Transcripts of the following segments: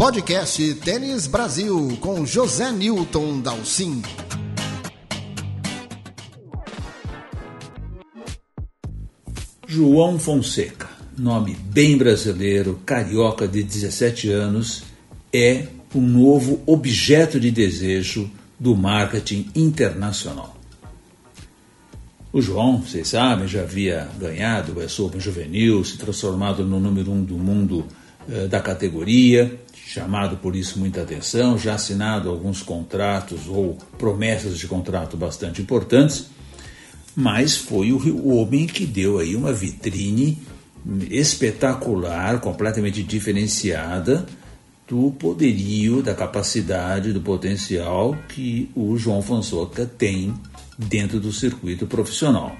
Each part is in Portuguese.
podcast Tênis Brasil com José Newton Dalcin. João Fonseca, nome bem brasileiro, carioca de 17 anos, é um novo objeto de desejo do marketing internacional. O João, vocês sabem, já havia ganhado o US Open Juvenil, se transformado no número um do mundo eh, da categoria, chamado por isso muita atenção, já assinado alguns contratos ou promessas de contrato bastante importantes, mas foi o, homem que deu aí uma vitrine espetacular, completamente diferenciada do poderio, da capacidade, do potencial que o João Fonseca tem dentro do circuito profissional.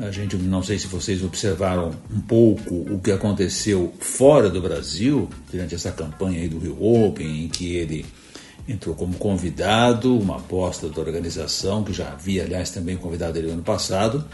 A gente não sei se vocês observaram um pouco o que aconteceu fora do Brasil durante essa campanha aí do Rio Open, em que ele entrou como convidado, uma aposta da organização que já havia, aliás, também convidado ele ano passado,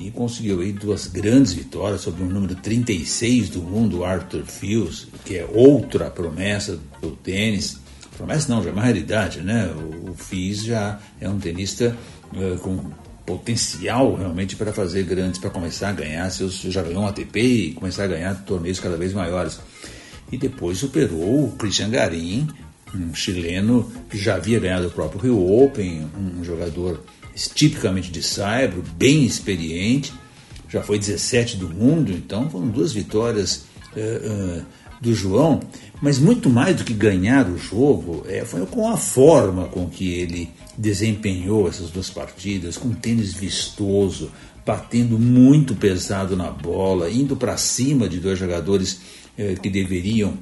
e conseguiu aí duas grandes vitórias sobre o número 36 do mundo, Arthur Fields, que é outra promessa do tênis. Promessa não, já é uma realidade, né? O, Fields já é um tenista uh, com potencial realmente para fazer grandes, para começar a ganhar seus, já ganhou um ATP e começar a ganhar torneios cada vez maiores. E depois superou o Christian Garim, um chileno que já havia ganhado o próprio Rio Open, um jogador tipicamente de saibro, bem experiente, já foi 17 do mundo, então foram duas vitórias uh, uh, do João, mas muito mais do que ganhar o jogo, é, foi com a forma com que ele desempenhou essas duas partidas, com tênis vistoso, batendo muito pesado na bola, indo para cima de dois jogadores uh, que deveriam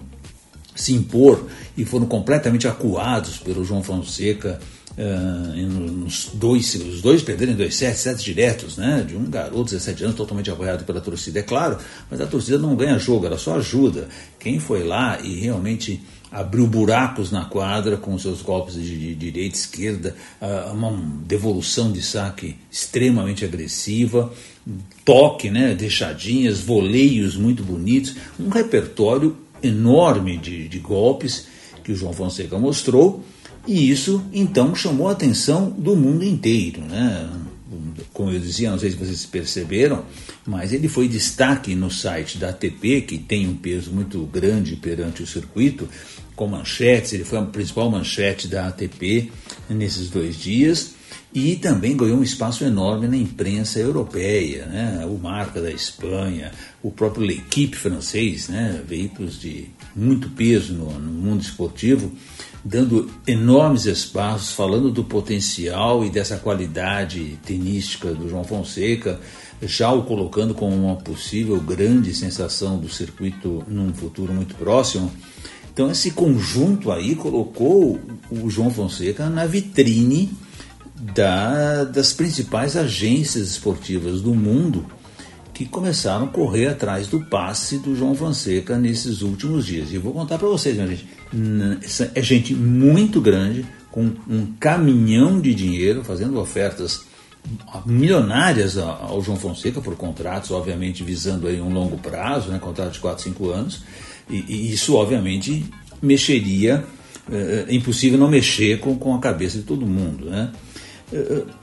se impor e foram completamente acuados pelo João Fonseca nos dois, os dois perderam em dois sets, sets diretos, né? De um garoto, 17 anos, totalmente apoiado pela torcida, é claro, mas a torcida não ganha jogo, ela só ajuda. Quem foi lá e realmente abriu buracos na quadra com seus golpes de, de direita, esquerda, uh, uma devolução de saque extremamente agressiva, toque, né, deixadinhas, voleios muito bonitos, um repertório enorme de, de golpes que o João Fonseca mostrou e isso, então, chamou a atenção do mundo inteiro. Né? Como eu dizia, não sei se vocês perceberam, mas ele foi destaque no site da ATP, que tem um peso muito grande perante o circuito, com manchetes, ele foi a principal manchete da ATP nesses dois dias e também ganhou um espaço enorme na imprensa europeia, né? o Marca da Espanha, o próprio L'Equipe francês, né? veículos de muito peso no, no mundo esportivo, dando enormes espaços, falando do potencial e dessa qualidade tenística do João Fonseca, já o colocando como uma possível grande sensação do circuito num futuro muito próximo. Então, esse conjunto aí colocou o João Fonseca na vitrine da, das principais agências esportivas do mundo que começaram a correr atrás do passe do João Fonseca nesses últimos dias. E vou contar para vocês, minha gente, é gente muito grande, com um caminhão de dinheiro, fazendo ofertas milionárias ao João Fonseca por contratos, obviamente visando aí um longo prazo, né, contrato de 4, 5 anos, e, e isso obviamente mexeria, é, é impossível não mexer com, com a cabeça de todo mundo, né?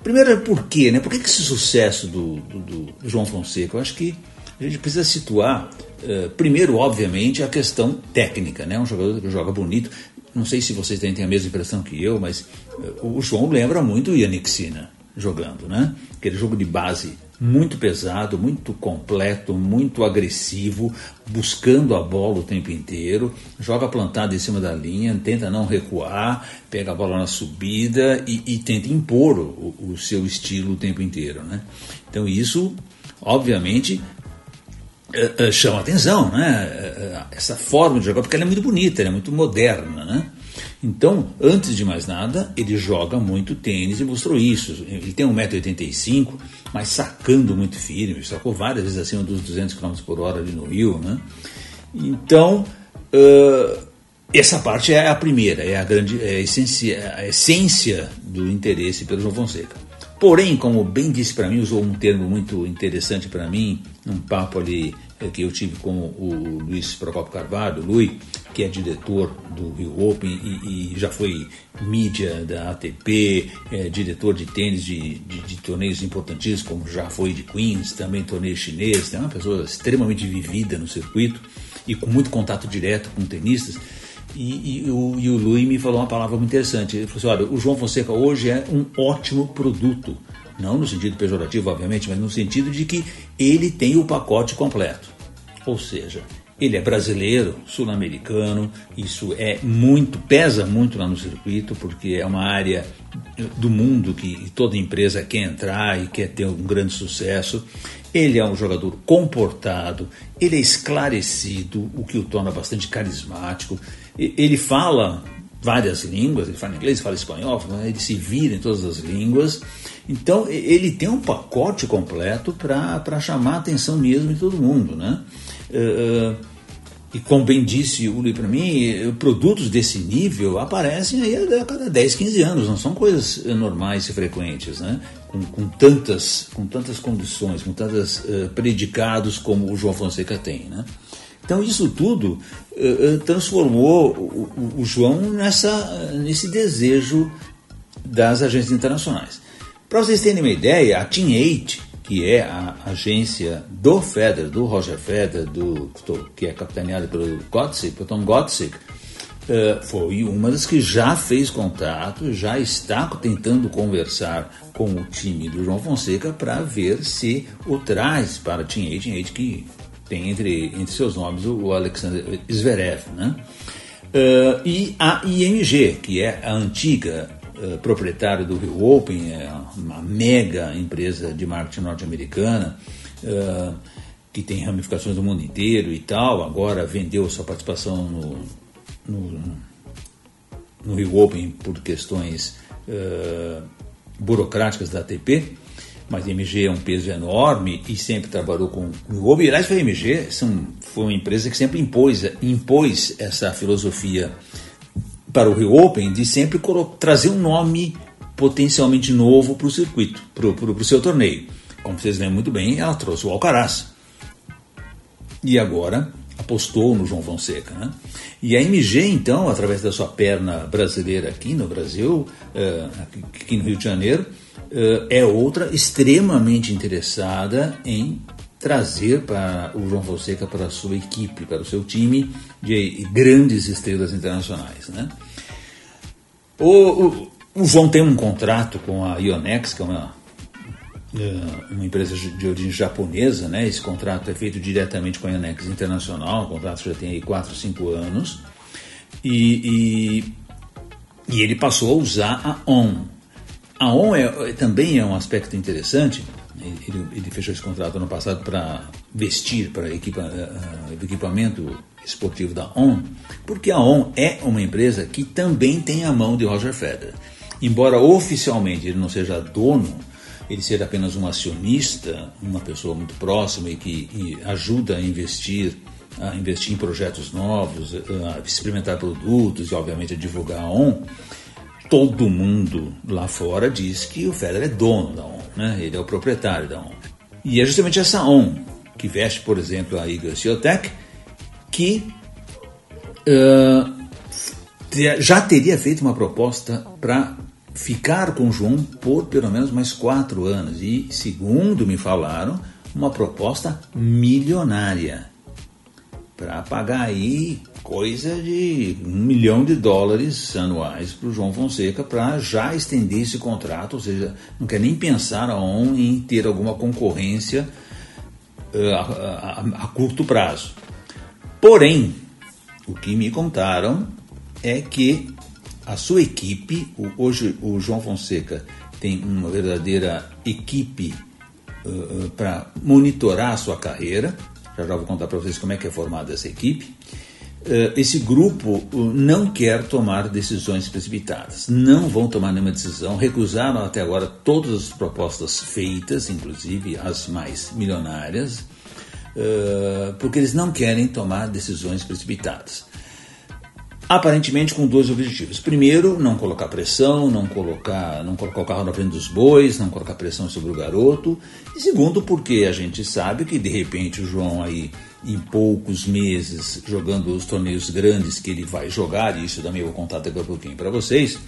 Primeiro, por quê? Né? Por que, esse sucesso do, do, do, João Fonseca? Eu acho que a gente precisa situar, uh, primeiro, obviamente, a questão técnica. Né? Um jogador que joga bonito. Não sei se vocês têm a mesma impressão que eu, mas uh, o João lembra muito o Yannick Sinner jogando. Né? Aquele jogo de base muito pesado, muito completo, muito agressivo, buscando a bola o tempo inteiro, joga plantado em cima da linha, tenta não recuar, pega a bola na subida e, e tenta impor o, o, seu estilo o tempo inteiro. Né? Então isso, obviamente, é, é, chama atenção, né? essa forma de jogar, porque ela é muito bonita, ela é muito moderna. Né? Então, antes de mais nada, ele joga muito tênis e mostrou isso. Ele tem 1,85m, mas sacando muito firme, sacou várias vezes acima dos 200 km por hora ali no Rio. Né? Então, uh, essa parte é a primeira, é a, grande, é a, essência, a essência do interesse pelo João Fonseca. Porém, como bem disse para mim, usou um termo muito interessante para mim, num papo ali eh, que eu tive com o Luiz Procopio Carvalho, Lui, que é diretor do Rio Open e, e já foi mídia da ATP, é, diretor de tênis de, de, de, torneios importantíssimos, como já foi de Queens, também torneio chinês, é uma pessoa extremamente vivida no circuito e com muito contato direto com tenistas. E, e, o, e o Luiz me falou uma palavra muito interessante. Ele falou assim: olha, o João Fonseca hoje é um ótimo produto. Não no sentido pejorativo, obviamente, mas no sentido de que ele tem o pacote completo. Ou seja, ele é brasileiro, sul-americano, isso é muito, pesa muito lá no circuito, porque é uma área do mundo que toda empresa quer entrar e quer ter um grande sucesso. Ele é um jogador comportado, ele é esclarecido, o que o torna bastante carismático. Ele fala várias línguas, ele fala inglês, fala espanhol, ele se vira em todas as línguas. Então ele tem um pacote completo para chamar a atenção mesmo de todo mundo, né? Uh, e como bem disse o Uli para mim, produtos desse nível aparecem aí a cada 10, 15 anos, não são coisas normais e frequentes, né? com, com tantas, com tantas condições, com tantos uh, predicados como o João Fonseca tem. Né? Então isso tudo uh, transformou o, o, João nessa, nesse desejo das agências internacionais. Para vocês terem uma ideia, a Team 8 que é a agência do Federer, do Roger Federer, do, que é capitaneada pelo Gottsick, pelo Tom Gottsick, uh, foi uma das que já fez contato, já está tentando conversar com o time do João Fonseca para ver se o traz para a Team 8, Team 8 que tem entre, entre seus nomes o Alexander Zverev, né? Uh, e a IMG, que é a antiga eh, proprietário do Rio Open, é uma mega empresa de marketing norte-americana, uh, que tem ramificações do mundo inteiro e tal, agora vendeu sua participação no, no, no Rio Open por questões uh, burocráticas da ATP, mas a MG é um peso enorme e sempre trabalhou com o Rio Open. Aliás, a MG são, foi uma empresa que sempre impôs, impôs essa filosofia para o Rio Open de sempre trazer um nome potencialmente novo para o circuito, para o seu torneio. Como vocês lembram muito bem, ela trouxe o Alcaraz. E agora apostou no João Fonseca. Né? E a MG, então, através da sua perna brasileira aqui no Brasil, uh, aqui no Rio de Janeiro, uh, é outra extremamente interessada em trazer para o João Fonseca para a sua equipe, para o seu time de grandes estrelas internacionais. Né? O, o, o, João tem um contrato com a Ionex, que é uma, é, uma empresa de origem japonesa, né? esse contrato é feito diretamente com a Ionex Internacional, o contrato já tem aí 4, 5 anos, e, e, e ele passou a usar a ON. A ON é, também é um aspecto interessante, ele, ele fechou esse contrato ano passado para vestir para equipa, uh, equipamento esportivo da ON, porque a ON é uma empresa que também tem a mão de Roger Federer. Embora oficialmente ele não seja dono, ele seja apenas um acionista, uma pessoa muito próxima e que e ajuda a investir, a investir em projetos novos, a experimentar produtos e obviamente a divulgar a ON, todo mundo lá fora diz que o Federer é dono da ON, né? ele é o proprietário da ON. E é justamente essa ON que veste, por exemplo, a Igor Swiatek, que uh, já teria feito uma proposta para ficar com João por pelo menos mais quatro anos. E, segundo me falaram, uma proposta milionária para pagar aí coisa de um milhão de dólares anuais para o João Fonseca para já estender esse contrato, ou seja, não quer nem pensar on em ter alguma concorrência uh, a, a, a curto prazo. Porém, o que me contaram é que a sua equipe, hoje o João Fonseca tem uma verdadeira equipe uh, uh, para monitorar a sua carreira. Já já vou contar para vocês como é que é formada essa equipe. Uh, esse grupo não quer tomar decisões precipitadas, não vão tomar nenhuma decisão, recusaram até agora todas as propostas feitas, inclusive as mais milionárias, porque eles não querem tomar decisões precipitadas. aparentemente com dois objetivos. Primeiro, não colocar pressão, não colocar, não colocar o carro na frente dos bois, não colocar pressão sobre o garoto. E segundo, porque a gente sabe que de repente o João aí em poucos meses jogando os torneios grandes que ele vai jogar, e isso também eu vou contar daqui a pouquinho para vocês,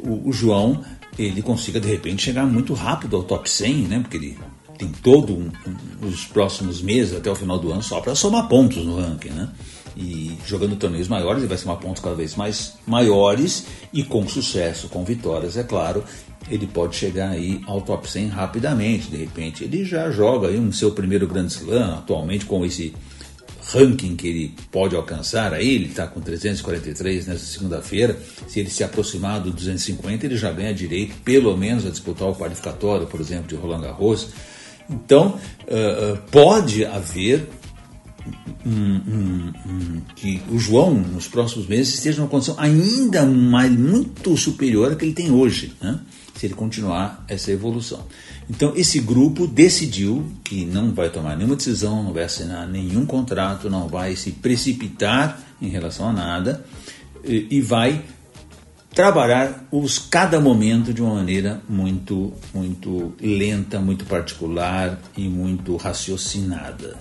o, o, João ele consiga de repente chegar muito rápido ao top 100, né? Porque ele tem todo um, um, os próximos meses até o final do ano só para somar pontos no ranking, né? E jogando torneios maiores, ele vai somar pontos cada vez mais maiores e com sucesso, com vitórias, é claro, ele pode chegar aí ao top 100 rapidamente. De repente, ele já joga aí um seu primeiro Grand Slam, atualmente com esse ranking que ele pode alcançar aí, ele está com 343 nessa segunda-feira. Se ele se aproximar do 250, ele já ganha direito, pelo menos, a disputar o qualificatório, por exemplo, de Roland Garros. Então, uh, pode haver que o João, nos próximos meses, esteja numa condição ainda mais, muito superior à que ele tem hoje, né? se ele continuar essa evolução. Então, esse grupo decidiu que não vai tomar nenhuma decisão, não vai assinar nenhum contrato, não vai se precipitar em relação a nada e, vai trabalhar os cada momento de uma maneira muito muito lenta, muito particular e muito raciocinada.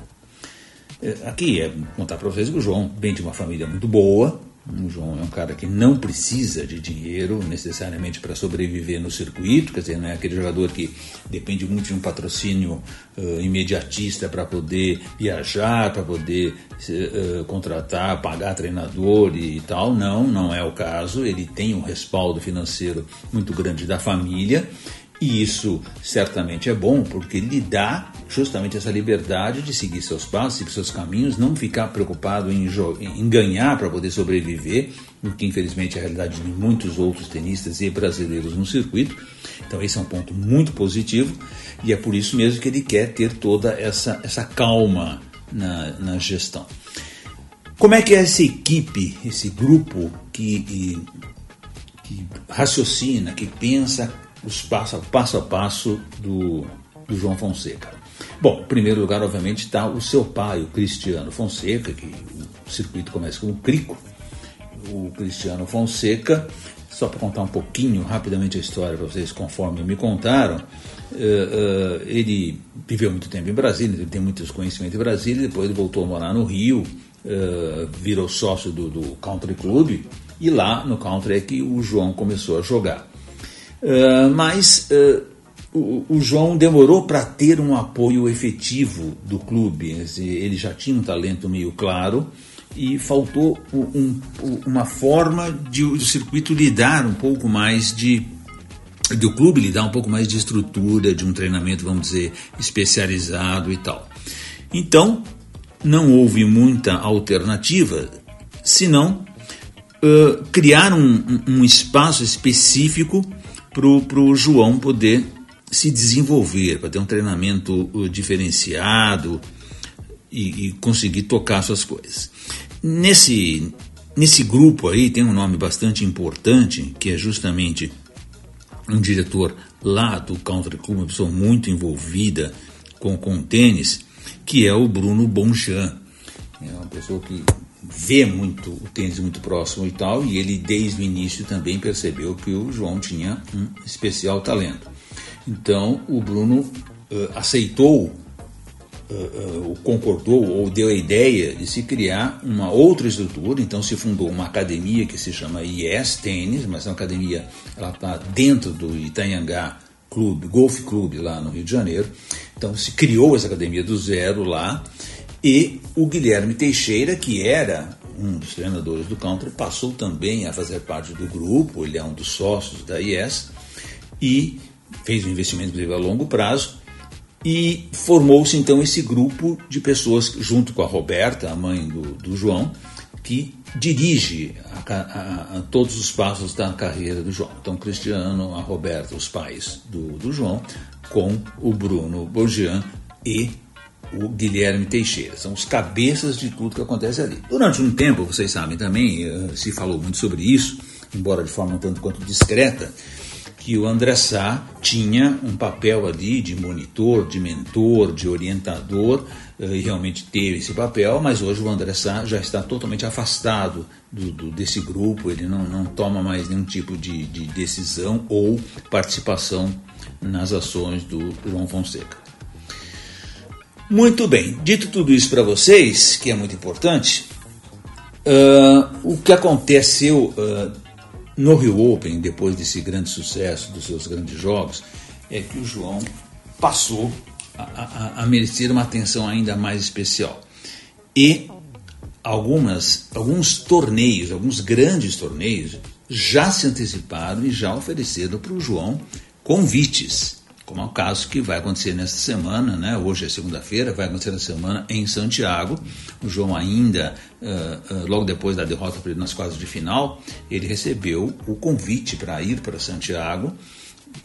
É, aqui é contar para vocês que o João vem de uma família muito boa. O João é um cara que não precisa de dinheiro necessariamente para sobreviver no circuito, quer dizer, não é aquele jogador que depende muito de um patrocínio uh, imediatista para poder viajar, para poder uh, contratar, pagar treinador e tal. Não, não é o caso. Ele tem um respaldo financeiro muito grande da família e isso certamente é bom porque lhe dá justamente essa liberdade de seguir seus passos, seguir seus caminhos, não ficar preocupado em, em ganhar para poder sobreviver, o que infelizmente é a realidade de muitos outros tenistas e brasileiros no circuito. Então esse é um ponto muito positivo e é por isso mesmo que ele quer ter toda essa, essa calma na, na gestão. Como é que é essa equipe, esse grupo que, que raciocina, que pensa os passo, passo a passo do, do João Fonseca? Bom, em primeiro lugar, obviamente, está o seu pai, o Cristiano Fonseca, que o circuito começa com o Crico. O Cristiano Fonseca, só para contar um pouquinho rapidamente a história para vocês, conforme me contaram, uh, uh, ele viveu muito tempo em Brasília, ele tem muitos conhecimentos em Brasília, depois ele voltou a morar no Rio, uh, virou sócio do, do Country Club, e lá no Country é que o João começou a jogar. Uh, mas uh, o, o, João demorou para ter um apoio efetivo do clube. Ele já tinha um talento meio claro e faltou um, uma forma de o circuito lidar um pouco mais de do clube lhe dar um pouco mais de estrutura, de um treinamento, vamos dizer, especializado e tal. Então, não houve muita alternativa, senão uh, criar um, um espaço específico para o João poder se desenvolver, para ter um treinamento uh, diferenciado e, e, conseguir tocar suas coisas. Nesse, nesse grupo aí tem um nome bastante importante, que é justamente um diretor lá do Country Club, uma pessoa muito envolvida com, com tênis, que é o Bruno Bonjean. É uma pessoa que vê muito o tênis muito próximo e tal, e ele desde o início também percebeu que o João tinha um especial talento. Então o Bruno uh, aceitou, uh, uh, concordou ou deu a ideia de se criar uma outra estrutura. Então se fundou uma academia que se chama IES Tênis, mas é uma academia ela está dentro do Itanhangá Clube, Golf Clube lá no Rio de Janeiro. Então se criou essa academia do zero lá e o Guilherme Teixeira, que era um dos treinadores do country, passou também a fazer parte do grupo, ele é um dos sócios da IES, e fez um investimento a longo prazo, e formou-se então esse grupo de pessoas, junto com a Roberta, a mãe do, do João, que dirige a, a, a, todos os passos da carreira do João. Então, Cristiano, a Roberta, os pais do, do João, com o Bruno Bogian e o Guilherme Teixeira. São os cabeças de tudo que acontece ali. Durante um tempo, vocês sabem também, eh, se falou muito sobre isso, embora de forma tanto quanto discreta, que o André Sá tinha um papel ali de monitor, de mentor, de orientador, eh, e realmente teve esse papel, mas hoje o André Sá já está totalmente afastado do, do, desse grupo, ele não, não toma mais nenhum tipo de, de decisão ou participação nas ações do João Fonseca. Muito bem, dito tudo isso para vocês, que é muito importante, uh, o que aconteceu uh, no Rio Open, depois desse grande sucesso dos seus grandes jogos, é que o João passou a, a, a merecer uma atenção ainda mais especial. E algumas, alguns torneios, alguns grandes torneios, já se anteciparam e já ofereceram para o João convites, como é o caso que vai acontecer nesta semana, né? hoje é segunda-feira, vai acontecer na semana em Santiago. O João ainda, uh, uh, logo depois da derrota para ele nas quartas de final, ele recebeu o convite para ir para Santiago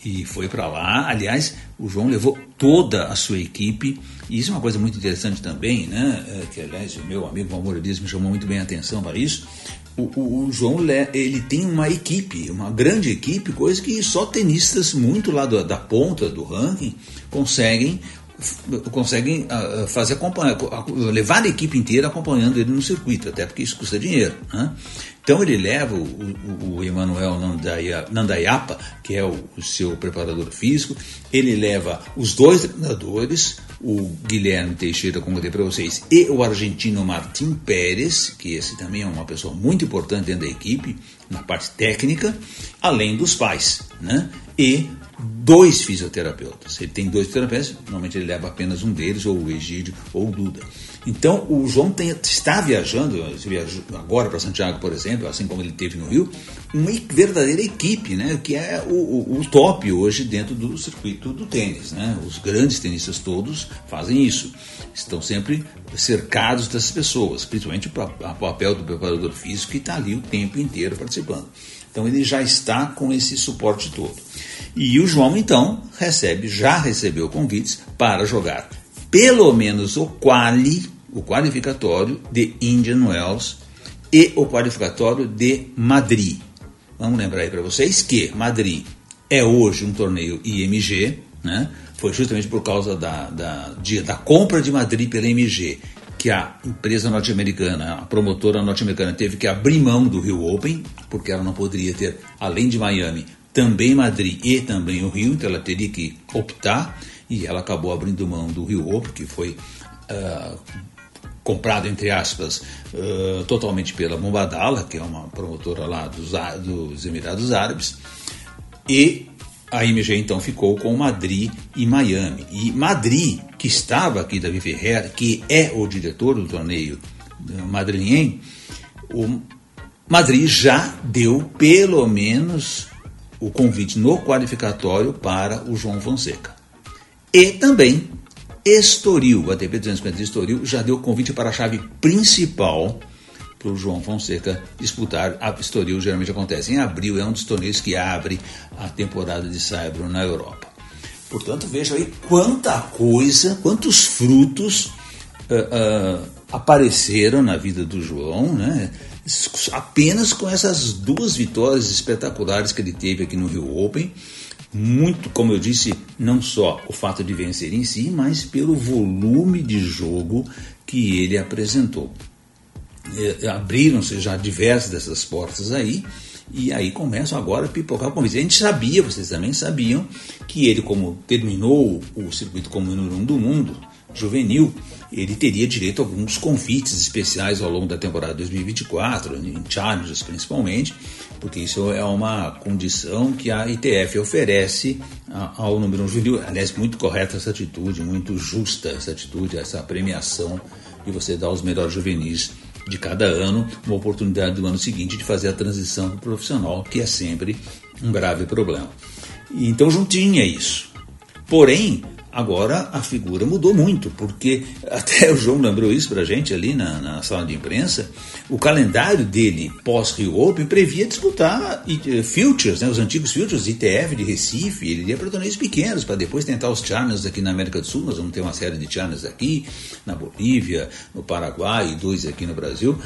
e foi para lá. Aliás, o João levou toda a sua equipe, e isso é uma coisa muito interessante também, né? É, que aliás o meu amigo Valmor Elias me chamou muito bem a atenção para isso. O, o, o, João ele tem uma equipe, uma grande equipe, coisa que só tenistas muito lá da, da ponta do ranking conseguem conseguem uh, fazer acompanhar, levar a equipe inteira acompanhando ele no circuito, até porque isso custa dinheiro. Né? Então ele leva o, o, o Emanuel Nandayapa, que é o, o, seu preparador físico, ele leva os dois treinadores, o Guilherme Teixeira, como eu dei para vocês, e o argentino Martim Pérez, que esse também é uma pessoa muito importante dentro da equipe, na parte técnica, além dos pais, né? E dois fisioterapeutas. Ele tem dois fisioterapeutas, normalmente ele leva apenas um deles, ou o Egídio ou o Duda. Então, o João tem, está viajando, agora para Santiago, por exemplo, assim como ele teve no Rio, uma verdadeira equipe, né, que é o, o, o top hoje dentro do circuito do tênis. Né? Os grandes tenistas todos fazem isso. Estão sempre cercados dessas pessoas, principalmente o papel do preparador físico que está ali o tempo inteiro participando. Então ele já está com esse suporte todo. E o João, então, recebe, já recebeu convites para jogar pelo menos o quali, o qualificatório de Indian Wells e o qualificatório de Madrid. Vamos lembrar aí para vocês que Madrid é hoje um torneio IMG, né? Foi justamente por causa da, da, de, da compra de Madrid pela IMG que a empresa norte-americana, a promotora norte-americana, teve que abrir mão do Rio Open, porque ela não poderia ter, além de Miami, também Madrid e também o Rio, então ela teria que optar e ela acabou abrindo mão do Rio Open, que foi uh, comprado, entre aspas, uh, totalmente pela Mubadala, que é uma promotora lá dos, dos Emirados Árabes, e a IMG então ficou com Madrid e Miami. E Madrid, que estava aqui, Davi Ferreira, que é o diretor do torneio madrilenho, o Madrid já deu pelo menos o convite no qualificatório para o João Fonseca. E também Estoril, a ATP 250 de Estoril, já deu convite para a chave principal para o João Fonseca disputar. A Estoril geralmente acontece em abril, é um dos torneios que abre a temporada de Saibro na Europa. Portanto, veja aí quanta coisa, quantos frutos uh, uh, apareceram na vida do João, né? apenas com essas duas vitórias espetaculares que ele teve aqui no Rio Open. Muito, como eu disse, não só o fato de vencer em si, mas pelo volume de jogo que ele apresentou. É, abriram-se já diversas dessas portas aí, e aí começam agora a pipocar o convite. A gente sabia, vocês também sabiam, que ele, como terminou o circuito como número um do mundo, juvenil, ele teria direito a alguns convites especiais ao longo da temporada 2024, em Challengers principalmente, porque isso é uma condição que a ITF oferece ao número 1 juvenil. Aliás, muito correta essa atitude, muito justa essa atitude, essa premiação de você dar os melhores juvenis de cada ano, uma oportunidade do ano seguinte de fazer a transição profissional, que é sempre um grave problema. Então, juntinho é isso. Porém, Agora a figura mudou muito, porque até o João lembrou isso para a gente ali na, na, sala de imprensa. O calendário dele pós-Rio Open previa disputar uh, Futures, né, os antigos Futures, ITF de Recife. Ele ia para torneios pequenos para depois tentar os Challengers aqui na América do Sul. Nós vamos ter uma série de Challengers aqui, na Bolívia, no Paraguai e dois aqui no Brasil.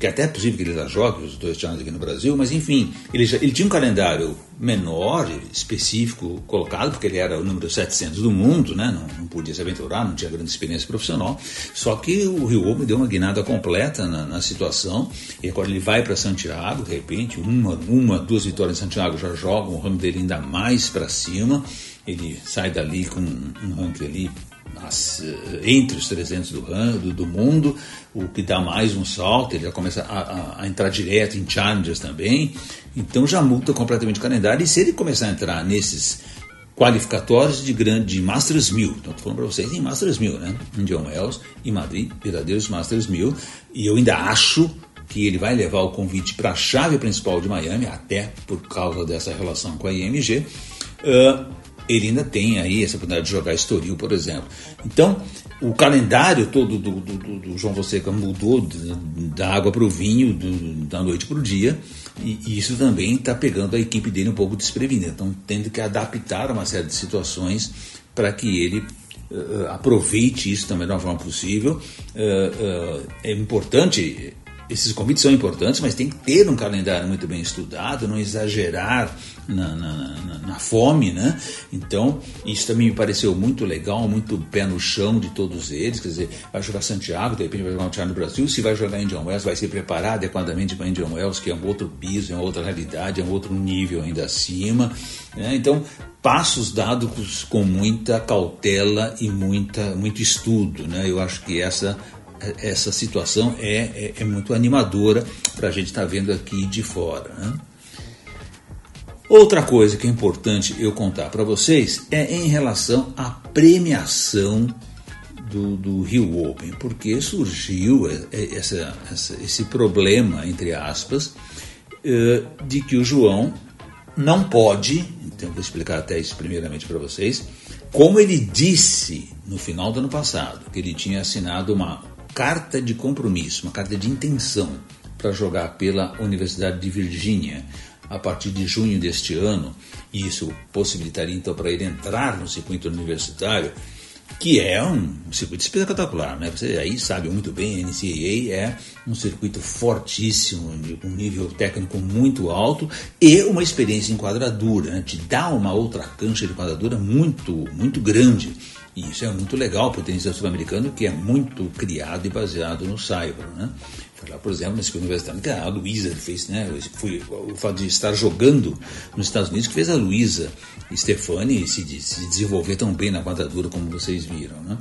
Que até é possível que ele já jogue os dois anos aqui no Brasil, mas enfim, ele, já, ele tinha um calendário menor, específico, colocado, porque ele era o número 700 do mundo, né? não, não podia se aventurar, não tinha grande experiência profissional, só que o Rio Open deu uma guinada completa na, na situação, e agora ele vai para Santiago, de repente, uma, uma, duas vitórias em Santiago já jogam o ranking dele ainda mais para cima, ele sai dali com um ranking ali eh, entre os 300 do, do, do, mundo, o que dá mais um salto, ele já começa a, a, a, entrar direto em challengers também, então já muda completamente o calendário, e se ele começar a entrar nesses qualificatórios de grande de Masters 1000, então estou falando para vocês em Masters 1000, né, em John Wells, em Madrid, verdadeiros Masters 1000, e eu ainda acho que ele vai levar o convite para a chave principal de Miami, até por causa dessa relação com a IMG, uh, ele ainda tem aí essa oportunidade de jogar Estoril, por exemplo. Então, o calendário todo do, do, do, do João Fonseca mudou da água para o vinho, da noite para o dia, e, e isso também está pegando a equipe dele um pouco desprevenida. Então, tendo que adaptar uma série de situações para que ele uh, aproveite isso da melhor forma possível. Uh, uh, é importante esses convites são importantes, mas tem que ter um calendário muito bem estudado, não exagerar na, na, na, na, fome, né? Então, isso também me pareceu muito legal, muito pé no chão de todos eles. Quer dizer, vai jogar Santiago, de repente vai jogar Santiago no Brasil. Se vai jogar Indian Wells, vai se preparar adequadamente para Indian Wells, que é um outro piso, é uma outra realidade, é um outro nível ainda acima. Né? Então, passos dados com muita cautela e muita, muito estudo, né? Eu acho que essa essa situação é, é, é muito animadora para a gente estar tá vendo aqui de fora. Né? Outra coisa que é importante eu contar para vocês é em relação à premiação do, do Rio Open, porque surgiu essa, essa, esse problema, entre aspas, eh, de que o João não pode, então vou explicar até isso primeiramente para vocês, como ele disse no final do ano passado, que ele tinha assinado uma carta de compromisso, uma carta de intenção para jogar pela Universidade de Virgínia a partir de junho deste ano, e isso possibilitaria então para ele entrar no circuito universitário, que é um circuito espetacular, né? Você aí sabe muito bem, a NCAA é um circuito fortíssimo, de um nível técnico muito alto e uma experiência em quadradura, né? te dá uma outra cancha de quadradura muito, muito grande. E isso é muito legal para o tenista sul-americano, que é muito criado e baseado no saibro. Né? Lá, por exemplo, nesse universitário, que a Luísa fez, né? Foi o fato de estar jogando nos Estados Unidos que fez a Luísa Stefani se, se desenvolver tão bem na quadradura como vocês viram. Né?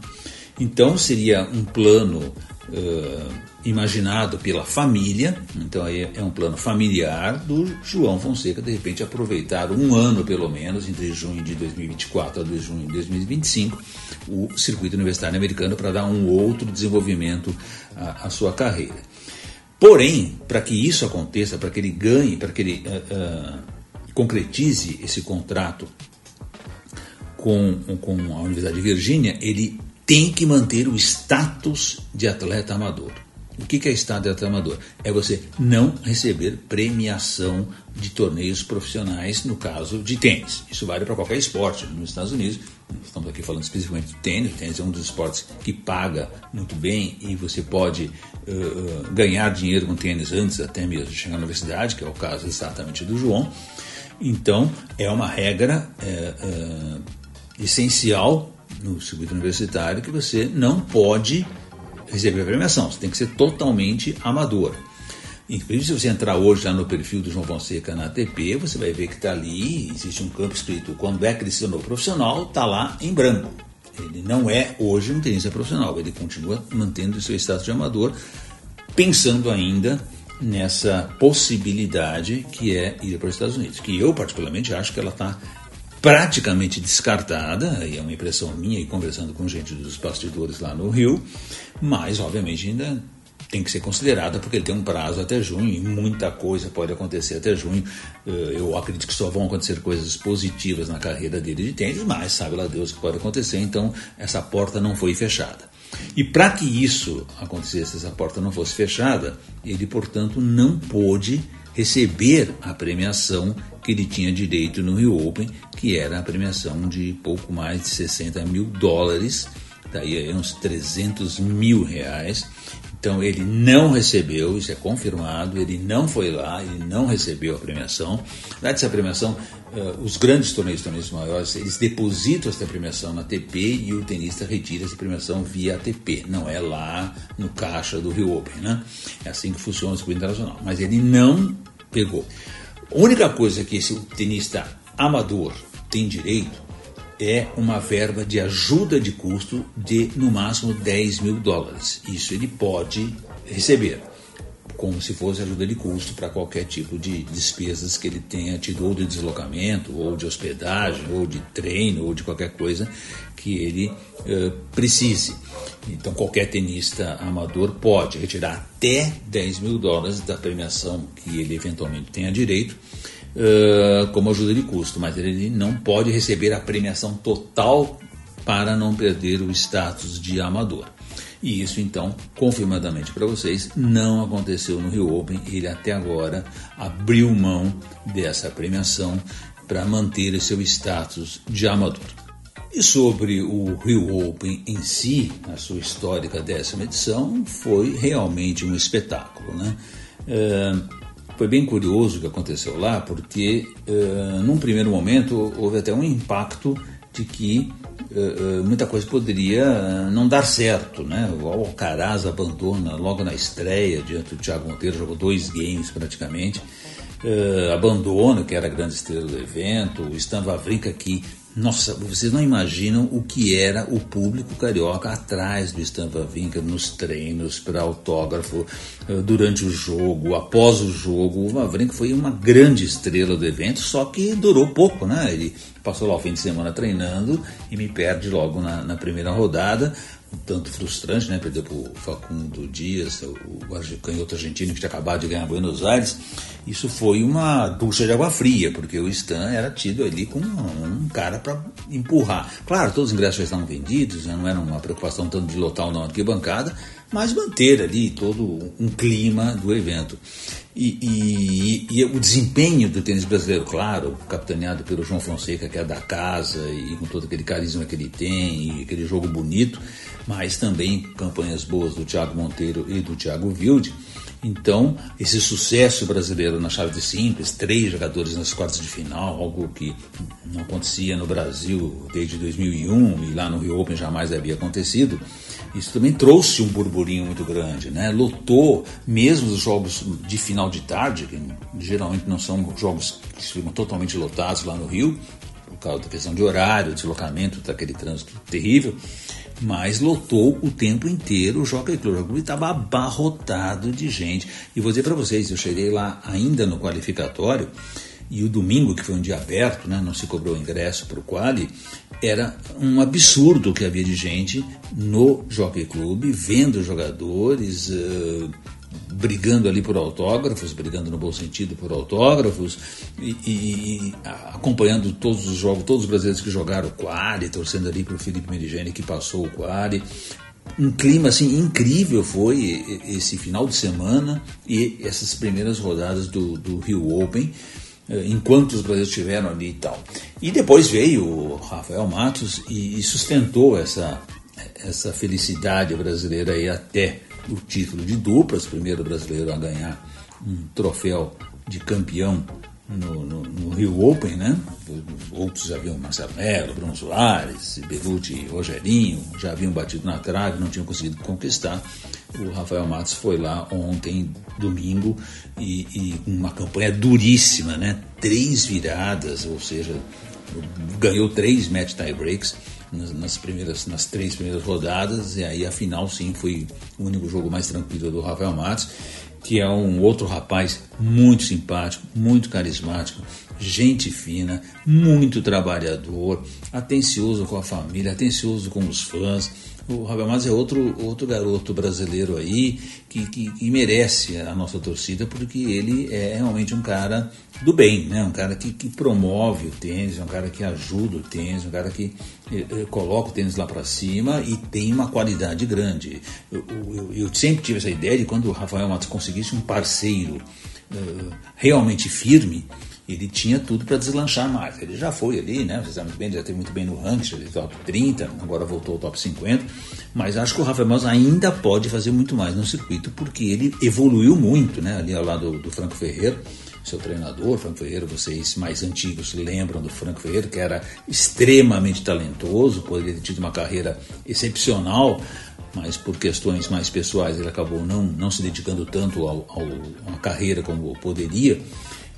Então seria um plano uh, imaginado pela família, então aí é um plano familiar do João Fonseca, de repente aproveitar um ano pelo menos, entre junho de 2024 a junho de 2025, o circuito universitário americano para dar um outro desenvolvimento à, à sua carreira. Porém, para que isso aconteça, para que ele ganhe, para que ele uh, uh, concretize esse contrato com, com a Universidade de Virgínia, ele tem que manter o status de atleta amador. O que é status de atleta amador? É você não receber premiação de torneios profissionais, no caso de tênis. Isso vale para qualquer esporte. Nos Estados Unidos, estamos aqui falando especificamente do tênis. O tênis é um dos esportes que paga muito bem e você pode uh, ganhar dinheiro com tênis antes até mesmo de chegar na universidade, que é o caso exatamente do João. Então, é uma regra é, é, essencial no circuito universitário que você não pode receber a premiação, você tem que ser totalmente amador. Inclusive, se você entrar hoje lá no perfil do João Fonseca na ATP, você vai ver que está ali, existe um campo escrito quando é que ele se tornou profissional, está lá em branco. Ele não é hoje um tenista profissional, ele continua mantendo seu status de amador, pensando ainda nessa possibilidade que é ir para os Estados Unidos, que eu particularmente acho que ela está praticamente descartada, e é uma impressão minha e conversando com gente dos bastidores lá no Rio, mas obviamente ainda tem que ser considerada porque ele tem um prazo até junho e muita coisa pode acontecer até junho. Eh, eu acredito que só vão acontecer coisas positivas na carreira dele de tênis, mas sabe lá Deus o que pode acontecer, então essa porta não foi fechada. E para que isso acontecesse, essa porta não fosse fechada, ele, portanto, não pôde receber a premiação que ele tinha direito no Rio Open, que era a premiação de pouco mais de 60 mil dólares, daí aí uns 300 mil reais. Então ele não recebeu, isso é confirmado, ele não foi lá, ele não recebeu a premiação. Na essa premiação, uh, os grandes torneios, torneios maiores, eles depositam essa premiação na ATP e o tenista retira essa premiação via ATP, não é lá no caixa do Rio Open, né? É assim que funciona o circuito internacional. Mas ele não pegou. A única coisa que esse tenista amador tem direito é uma verba de ajuda de custo de no máximo 10 mil dólares. Isso ele pode receber, como se fosse ajuda de custo para qualquer tipo de despesas que ele tenha tido, ou de deslocamento, ou de hospedagem, ou de treino, ou de qualquer coisa que ele uh, precise. Então, qualquer tenista amador pode retirar até 10 mil dólares da premiação que ele eventualmente tenha direito uh, como ajuda de custo, mas ele não pode receber a premiação total para não perder o status de amador. E isso, então, confirmadamente para vocês, não aconteceu no Rio Open. Ele até agora abriu mão dessa premiação para manter seu status de amador. E sobre o Rio Open em si, a sua histórica décima edição, foi realmente um espetáculo. Né? Uh, foi bem curioso o que aconteceu lá, porque uh, num primeiro momento houve até um impacto de que muita coisa poderia não dar certo, né? O Alcaraz abandona logo na estreia diante do Thiago Monteiro, jogou dois games praticamente. Uh, abandona, que era a grande estrela do evento, o Stan Wawrinka que nossa, vocês não imaginam o que era o público carioca atrás do Stampa Vinca nos treinos para autógrafo, eh, durante o jogo, após o jogo. O Vavrinca foi uma grande estrela do evento, só que durou pouco, né? Ele passou lá o fim de semana treinando e me perde logo na, na primeira rodada um tanto frustrante, né? Perdeu para o Facundo Dias, o, canhoto argentino que tinha acabado de ganhar Buenos Aires. Isso foi uma ducha de água fria, porque o Stan era tido ali como um, cara para empurrar. Claro, todos os ingressos já estavam vendidos, já não era uma preocupação tanto de lotar ou não arquibancada, mas manter ali todo um clima do evento. E, e, e, o desempenho do tênis brasileiro, claro, capitaneado pelo João Fonseca, que é da casa, e com todo aquele carisma que ele tem, e aquele jogo bonito, mas também campanhas boas do Thiago Monteiro e do Thiago Wilde. Então, esse sucesso brasileiro na chave de simples, três jogadores nas quartas de final, algo que não acontecia no Brasil desde 2001 e lá no Rio Open jamais havia acontecido, isso também trouxe um burburinho muito grande, né? Lotou mesmo os jogos de final de tarde, que geralmente não são jogos que ficam totalmente lotados lá no Rio, por causa da questão de horário, deslocamento, daquele trânsito terrível mas lotou o tempo inteiro o Jockey Club. O Jockey Club estava abarrotado de gente. E vou dizer para vocês, eu cheguei lá ainda no qualificatório, e o domingo, que foi um dia aberto, né, não se cobrou ingresso para o quali, era um absurdo que havia de gente no Jockey Club, vendo jogadores, uh, brigando ali por autógrafos, brigando no bom sentido por autógrafos, e, e, e acompanhando todos os jogos, todos os brasileiros que jogaram o quali, torcendo ali para o Felipe Merigene que passou o quali. Um clima assim incrível foi esse final de semana e essas primeiras rodadas do, do Rio Open enquanto os brasileiros estiveram ali e tal. E depois veio o Rafael Matos e, sustentou essa, essa felicidade brasileira aí até o título de duplas, primeiro brasileiro a ganhar um troféu de campeão no, no, no, Rio Open, né? Outros haviam Marcelo Bruno Soares, Belucci Rogerinho, já haviam batido na trave, não tinham conseguido conquistar. O Rafael Matos foi lá ontem, domingo, e, e uma campanha duríssima, né? Três viradas, ou seja, ganhou três match tie breaks nas, nas, primeiras, nas três primeiras rodadas, e aí a final sim foi o único jogo mais tranquilo do Rafael Matos, que é um outro rapaz muito simpático, muito carismático, gente fina, muito trabalhador, atencioso com a família, atencioso com os fãs o Rabamaz é outro, outro garoto brasileiro aí que, que, que, merece a nossa torcida porque ele é realmente um cara do bem, né? um cara que, que promove o tênis, um cara que ajuda o tênis, um cara que eh, eh coloca o tênis lá para cima e tem uma qualidade grande. Eu, eu, eu, sempre tive essa ideia de quando o Rafael Matos conseguisse um parceiro eh, realmente firme, ele tinha tudo para deslanchar mais. Ele já foi ali, né? Você sabe muito bem, já teve muito bem no ranking, ele top 30, agora voltou ao top 50. Mas acho que o Rafael Mas ainda pode fazer muito mais no circuito, porque ele evoluiu muito, né? Ali ao lado do Franco Ferreira seu treinador, Franco Ferreira, vocês mais antigos lembram do Franco Ferreira, que era extremamente talentoso, poderia ter tido uma carreira excepcional, mas por questões mais pessoais ele acabou não, não se dedicando tanto ao, ao, à carreira como poderia.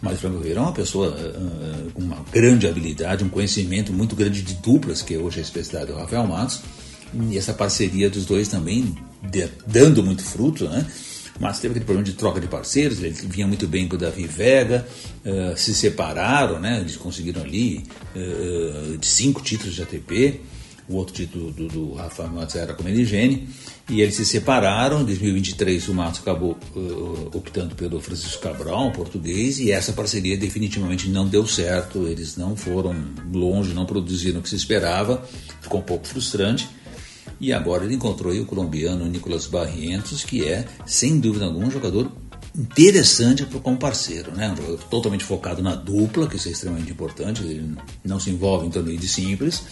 Mas o Ferreira é uma pessoa uh, com uma grande habilidade, um conhecimento muito grande de duplas, que hoje é a especialidade do Rafael Matos, e essa parceria dos dois também de, dando muito fruto, né? mas teve aquele problema de troca de parceiros, ele vinha muito bem com o Davi Vega, uh, se separaram, né? Eles conseguiram ali uh, cinco títulos de ATP, o outro título do, do Rafa Matos era com Meligene, e eles se separaram. Em 2023 o Matos acabou uh, optando pelo Francisco Cabral, um português, e essa parceria definitivamente não deu certo. Eles não foram longe, não produziram o que se esperava, ficou um pouco frustrante. E agora ele encontrou o colombiano Nicolas Barrientos, que é, sem dúvida alguma, um jogador interessante como parceiro, né? Um jogador totalmente focado na dupla, que isso é extremamente importante, ele não se envolve em torneio de simples.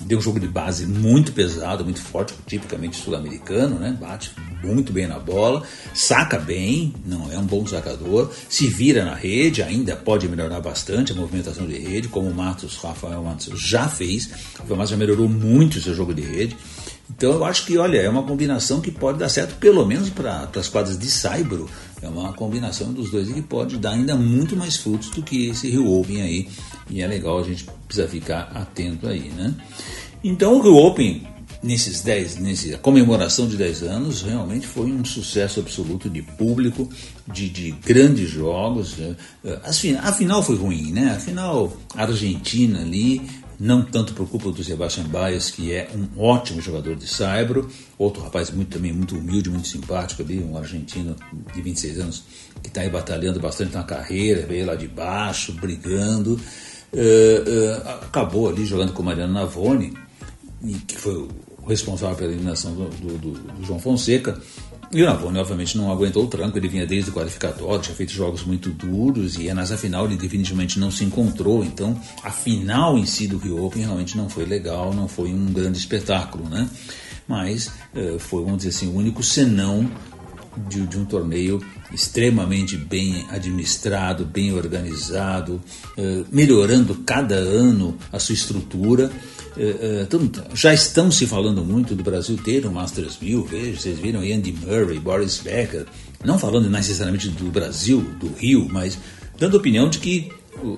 Deu um jogo de base muito pesado, muito forte, tipicamente sul-americano, né? Bate muito bem na bola, saca bem, não é um bom sacador, se vira na rede, ainda pode melhorar bastante a movimentação de rede, como o Matos, Rafael Matos já fez. O Rafael Matos já melhorou muito o seu jogo de rede. Então eu acho que, olha, é uma combinação que pode dar certo, pelo menos para as quadras de Saibro. É uma combinação dos dois e que pode dar ainda muito mais frutos do que esse Rio Open aí. E é legal, a gente precisa ficar atento aí, né? Então o Rio Open, nesses 10, nessa comemoração de 10 anos, realmente foi um sucesso absoluto de público, de, de grandes jogos. Né? A final foi ruim, né? Afinal, a Argentina ali não tanto por culpa do Sebastian Baez, que é um ótimo jogador de saibro, outro rapaz muito também muito humilde, muito simpático ali, um argentino de 26 anos que está aí batalhando bastante na carreira, veio lá de baixo, brigando, uh, uh, acabou ali jogando com o Mariano Navone, que foi o responsável pela eliminação do, do, do João Fonseca, e o Navone, obviamente, não aguentou o tranco, ele vinha desde o qualificatório, tinha feito jogos muito duros e nessa final ele definitivamente não se encontrou. Então, a final em si do Rio Open realmente não foi legal, não foi um grande espetáculo, né? Mas eh, foi, vamos dizer assim, o único senão de, de, um torneio extremamente bem administrado, bem organizado, eh, melhorando cada ano a sua estrutura Uh, já estão se falando muito do Brasil ter um Masters 1000, veja, vocês viram Andy Murray, Boris Becker, não falando necessariamente do Brasil, do Rio, mas dando opinião de que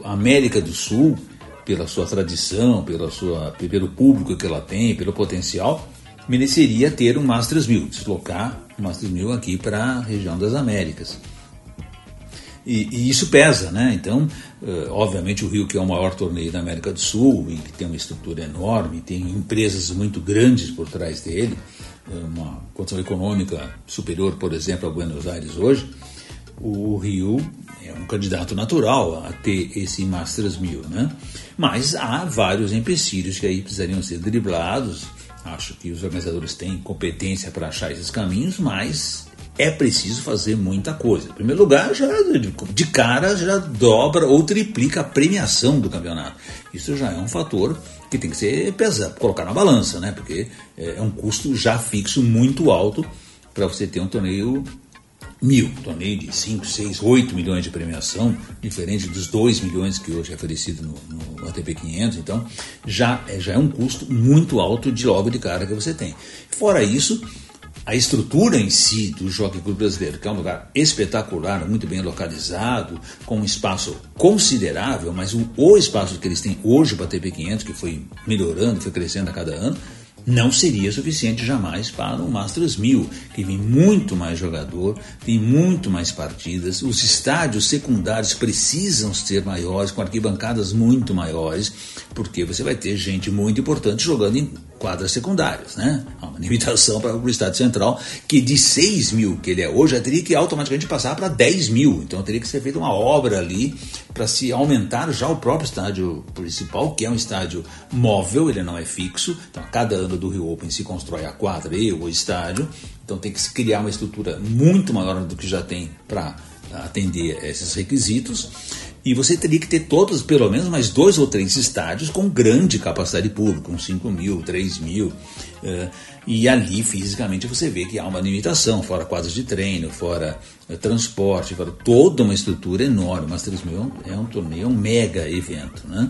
a América do Sul, pela sua tradição, pela sua, pelo público que ela tem, pelo potencial, mereceria ter um Masters 1000, deslocar o Masters 1000 aqui para a região das Américas. E, e, isso pesa, né? Então, uh, obviamente, o Rio, que é o maior torneio da América do Sul e que tem uma estrutura enorme, tem empresas muito grandes por trás dele, uma condição econômica superior, por exemplo, a Buenos Aires hoje, o Rio é um candidato natural a ter esse Masters 1000, né? Mas há vários empecilhos que aí precisariam ser driblados. Acho que os organizadores têm competência para achar esses caminhos, mas é preciso fazer muita coisa. Em primeiro lugar, já de cara já dobra ou triplica a premiação do campeonato. Isso já é um fator que tem que ser pesado, colocar na balança, né? Porque é, é um custo já fixo muito alto para você ter um torneio mil, torneio de 5, 6, 8 milhões de premiação, diferente dos 2 milhões que hoje é oferecido no, no ATP 500, então já é, já é um custo muito alto de logo de cara que você tem. Fora isso, a estrutura em si do Jockey Clube Brasileiro, que é um lugar espetacular, muito bem localizado, com um espaço considerável, mas o, o espaço que eles têm hoje para a TP500, que foi melhorando, foi crescendo a cada ano, não seria suficiente jamais para o Masters 1000, que vem muito mais jogador, tem muito mais partidas, os estádios secundários precisam ser maiores, com arquibancadas muito maiores, porque você vai ter gente muito importante jogando em quadras secundárias, né? Uma limitação para o estádio central, que de 6 mil que ele é hoje, já teria que automaticamente passar para 10 mil. Então teria que ser feita uma obra ali para se aumentar já o próprio estádio principal, que é um estádio móvel, ele não é fixo. Então, a cada ano do Rio Open se constrói a quadra e o estádio. Então tem que se criar uma estrutura muito maior do que já tem para atender esses requisitos. E você teria que ter todos, pelo menos mais dois ou três estádios com grande capacidade pública, com 5 mil, 3 mil. Uh, e ali, fisicamente, você vê que há uma limitação, fora quadros de treino, fora uh, transporte, fora toda uma estrutura enorme. Mas 3 mil é um torneio, é um mega evento. Né?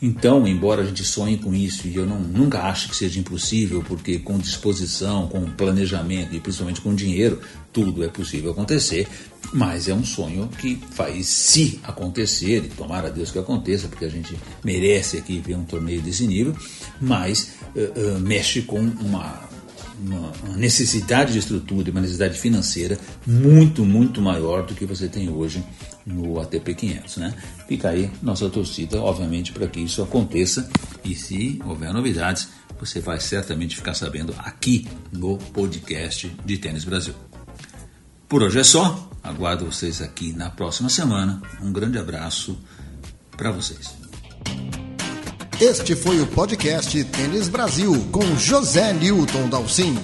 Então, embora a gente sonhe com isso, e eu não, nunca acho que seja impossível, porque com disposição, com planejamento e principalmente com dinheiro, tudo é possível acontecer, mas é um sonho que faz se acontecer, e tomara a Deus que aconteça, porque a gente merece aqui ver um torneio desse nível, mas uh, uh, mexe com uma uma necessidade de estrutura e uma necessidade financeira muito, muito maior do que você tem hoje no ATP 500. Né? Fica aí nossa torcida, obviamente, para que isso aconteça e se houver novidades, você vai certamente ficar sabendo aqui no podcast de Tênis Brasil. Por hoje é só, aguardo vocês aqui na próxima semana. Um grande abraço para vocês. Este foi o podcast Tênis Brasil com José Newton Dalcin.